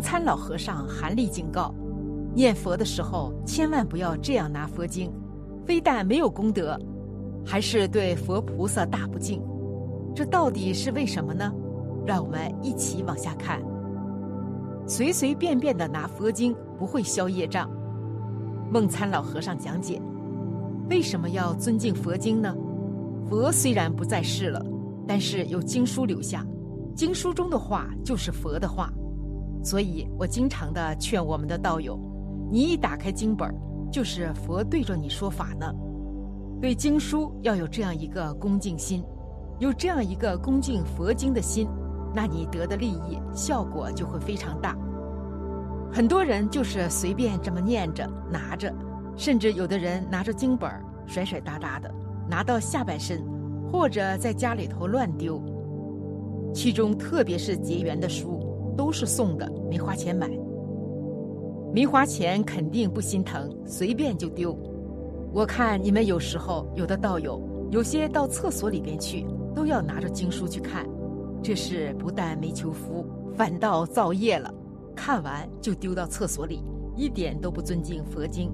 参老和尚含泪警告：念佛的时候千万不要这样拿佛经，非但没有功德，还是对佛菩萨大不敬。这到底是为什么呢？让我们一起往下看。随随便便的拿佛经不会消业障。梦参老和尚讲解：为什么要尊敬佛经呢？佛虽然不在世了，但是有经书留下，经书中的话就是佛的话。所以我经常的劝我们的道友：你一打开经本，就是佛对着你说法呢。对经书要有这样一个恭敬心。有这样一个恭敬佛经的心，那你得的利益效果就会非常大。很多人就是随便这么念着拿着，甚至有的人拿着经本甩甩哒哒的拿到下半身，或者在家里头乱丢。其中特别是结缘的书，都是送的，没花钱买，没花钱肯定不心疼，随便就丢。我看你们有时候有的道友，有些到厕所里边去。都要拿着经书去看，这是不但没求福，反倒造业了。看完就丢到厕所里，一点都不尊敬佛经。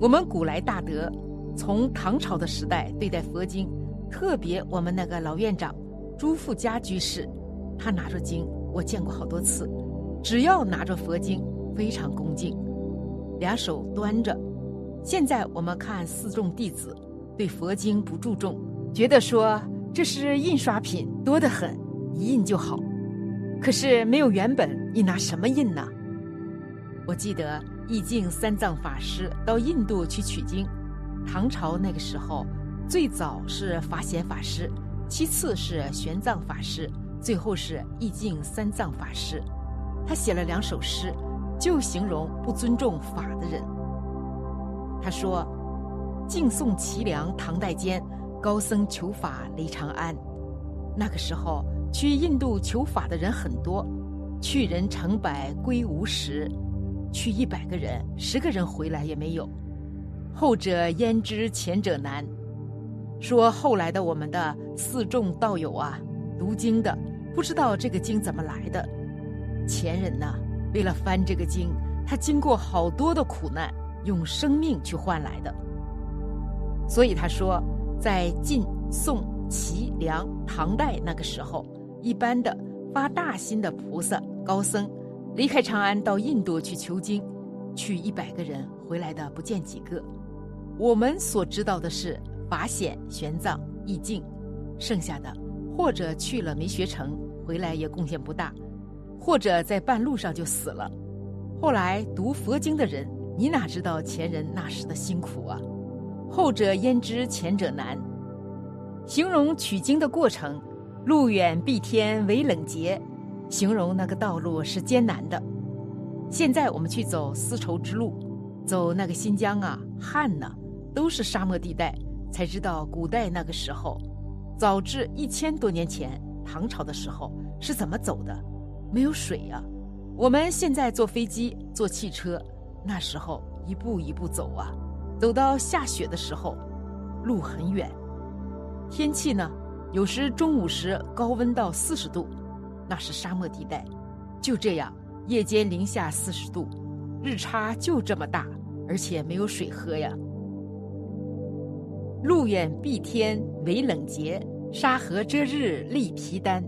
我们古来大德，从唐朝的时代对待佛经，特别我们那个老院长朱富家居士，他拿着经，我见过好多次，只要拿着佛经，非常恭敬，两手端着。现在我们看四众弟子，对佛经不注重。觉得说这是印刷品多得很，一印就好。可是没有原本，你拿什么印呢？我记得义净三藏法师到印度去取经，唐朝那个时候，最早是法显法师，其次是玄奘法师，最后是义净三藏法师。他写了两首诗，就形容不尊重法的人。他说：“敬颂齐梁唐代间。”高僧求法雷长安，那个时候去印度求法的人很多，去人成百归无十，去一百个人，十个人回来也没有。后者焉知前者难？说后来的我们的四众道友啊，读经的不知道这个经怎么来的。前人呢，为了翻这个经，他经过好多的苦难，用生命去换来的。所以他说。在晋、宋、齐、梁、唐代那个时候，一般的发大心的菩萨、高僧，离开长安到印度去求经，去一百个人回来的不见几个。我们所知道的是法显、玄奘、义净，剩下的或者去了没学成，回来也贡献不大，或者在半路上就死了。后来读佛经的人，你哪知道前人那时的辛苦啊？后者焉知前者难？形容取经的过程，路远必天为冷节，形容那个道路是艰难的。现在我们去走丝绸之路，走那个新疆啊、汉呢，都是沙漠地带，才知道古代那个时候，早至一千多年前，唐朝的时候是怎么走的？没有水呀。我们现在坐飞机、坐汽车，那时候一步一步走啊。走到下雪的时候，路很远，天气呢，有时中午时高温到四十度，那是沙漠地带。就这样，夜间零下四十度，日差就这么大，而且没有水喝呀。路远避天为冷节，沙河遮日立皮丹。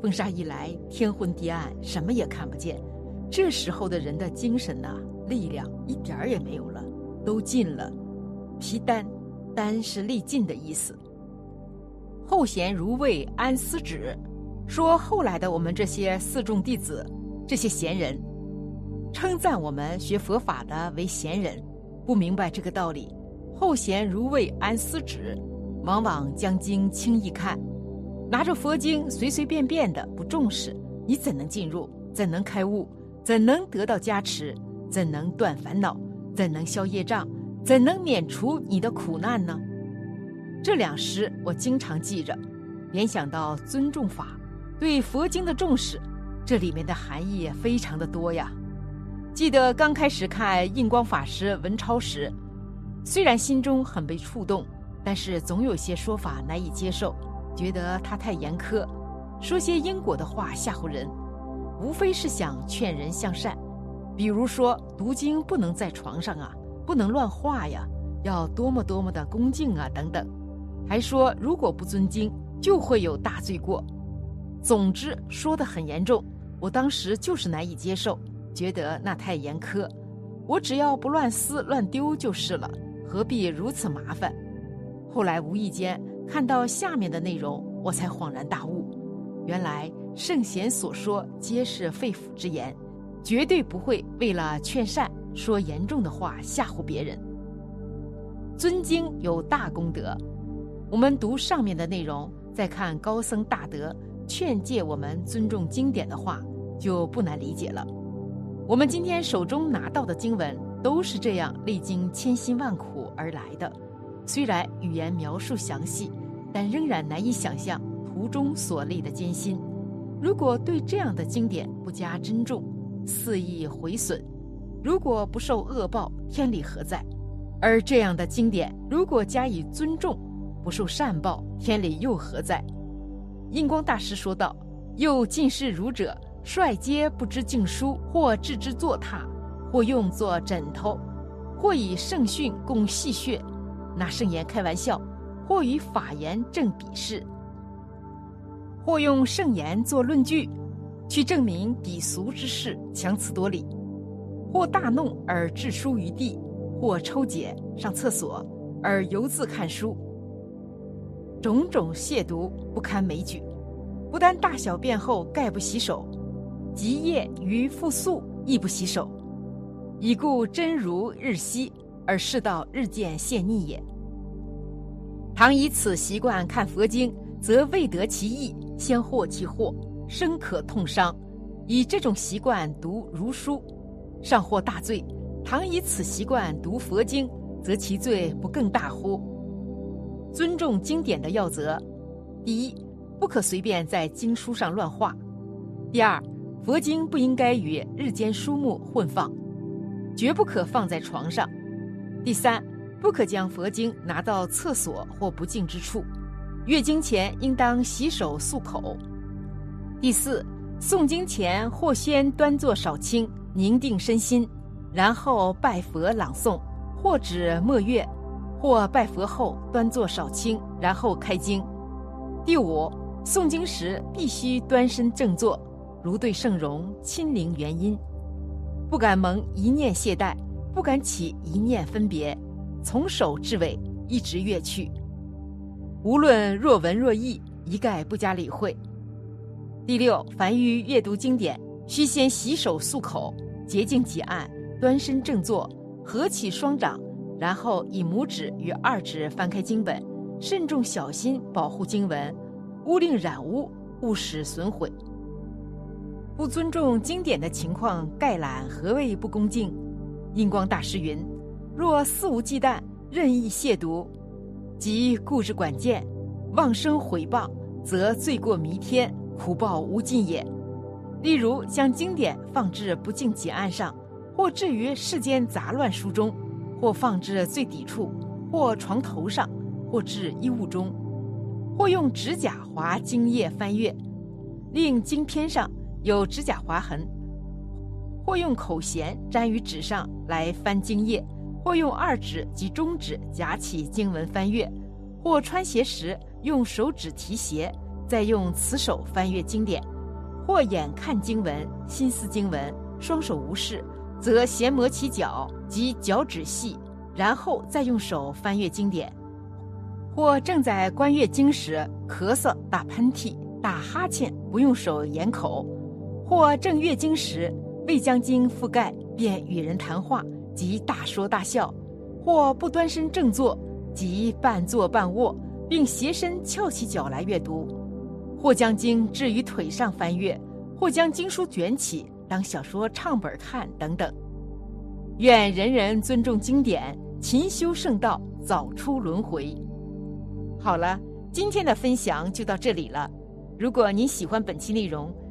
风沙一来，天昏地暗，什么也看不见。这时候的人的精神呐，力量一点儿也没有了。都尽了，皮丹，丹是力尽的意思。后贤如未安思止，说后来的我们这些四众弟子，这些贤人，称赞我们学佛法的为贤人，不明白这个道理。后贤如未安思止，往往将经轻易看，拿着佛经随随便便的不重视，你怎能进入？怎能开悟？怎能得到加持？怎能断烦恼？怎能消业障？怎能免除你的苦难呢？这两诗我经常记着，联想到尊重法，对佛经的重视，这里面的含义非常的多呀。记得刚开始看印光法师文钞时，虽然心中很被触动，但是总有些说法难以接受，觉得他太严苛，说些因果的话吓唬人。无非是想劝人向善，比如说读经不能在床上啊，不能乱画呀，要多么多么的恭敬啊等等，还说如果不尊经就会有大罪过。总之说的很严重，我当时就是难以接受，觉得那太严苛。我只要不乱撕乱丢就是了，何必如此麻烦？后来无意间看到下面的内容，我才恍然大悟，原来圣贤所说皆是肺腑之言，绝对不会为了劝善说严重的话吓唬别人。尊经有大功德，我们读上面的内容，再看高僧大德劝诫我们尊重经典的话，就不难理解了。我们今天手中拿到的经文都是这样历经千辛万苦而来的，虽然语言描述详细，但仍然难以想象途中所历的艰辛。如果对这样的经典不加珍重，肆意毁损，如果不受恶报，天理何在？而这样的经典如果加以尊重，不受善报，天理又何在？印光大师说道：“又近视儒者。”率皆不知敬书，或置之作榻，或用作枕头，或以圣训供戏谑，拿圣言开玩笑，或与法言正比试，或用圣言作论据，去证明鄙俗之事，强词夺理；或大怒而置书于地，或抽解上厕所而犹自看书，种种亵渎不堪枚举。不但大小便后概不洗手。极夜于复宿亦不洗手，已故真如日息，而世道日渐陷溺也。倘以此习惯看佛经，则未得其意，先获其祸，深可痛伤。以这种习惯读儒书，尚获大罪；倘以此习惯读佛经，则其罪不更大乎？尊重经典的要则：第一，不可随便在经书上乱画；第二。佛经不应该与日间书目混放，绝不可放在床上。第三，不可将佛经拿到厕所或不净之处。阅经前应当洗手漱口。第四，诵经前或先端坐少清，宁定身心，然后拜佛朗诵，或指默阅，或拜佛后端坐少清，然后开经。第五，诵经时必须端身正坐。如对圣容亲临原因，不敢蒙一念懈怠，不敢起一念分别，从首至尾一直阅去，无论若文若义，一概不加理会。第六，凡欲阅读经典，须先洗手漱口，洁净己案，端身正坐，合起双掌，然后以拇指与二指翻开经本，慎重小心保护经文，勿令染污，勿使损毁。不尊重经典的情况概览，何谓不恭敬？印光大师云：若肆无忌惮、任意亵渎，即固执管见、妄生毁谤，则罪过弥天，苦报无尽也。例如，将经典放置不敬几案上，或置于世间杂乱书中，或放置最底处，或床头上，或置衣物中，或用指甲划经页翻阅，令经篇上。有指甲划痕，或用口弦粘于纸上来翻经页，或用二指及中指夹起经文翻阅，或穿鞋时用手指提鞋，再用此手翻阅经典，或眼看经文，心思经文，双手无事，则闲磨其脚及脚趾细，然后再用手翻阅经典；或正在观阅经时咳嗽、打喷嚏、打哈欠，不用手掩口。或正阅经时，未将经覆盖，便与人谈话，即大说大笑；或不端身正坐，即半坐半卧，并斜身翘起脚来阅读；或将经置于腿上翻阅；或将经书卷起当小说唱本看等等。愿人人尊重经典，勤修圣道，早出轮回。好了，今天的分享就到这里了。如果您喜欢本期内容，